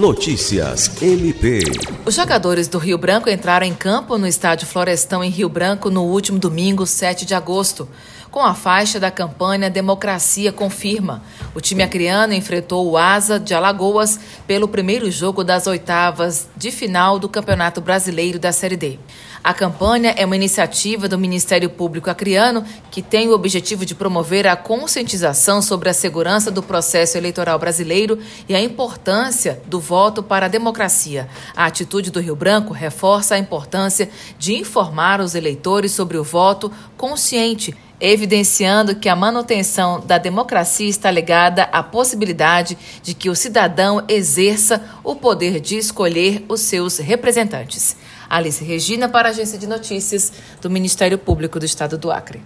Notícias MP. Os jogadores do Rio Branco entraram em campo no estádio Florestão em Rio Branco no último domingo, 7 de agosto, com a faixa da campanha Democracia Confirma. O time acriano enfrentou o Asa de Alagoas pelo primeiro jogo das oitavas de final do Campeonato Brasileiro da Série D. A campanha é uma iniciativa do Ministério Público Acreano que tem o objetivo de promover a conscientização sobre a segurança do processo eleitoral brasileiro e a importância do voto para a democracia. A atitude do Rio Branco reforça a importância de informar os eleitores sobre o voto consciente evidenciando que a manutenção da democracia está ligada à possibilidade de que o cidadão exerça o poder de escolher os seus representantes. Alice Regina, para a Agência de Notícias do Ministério Público do Estado do Acre.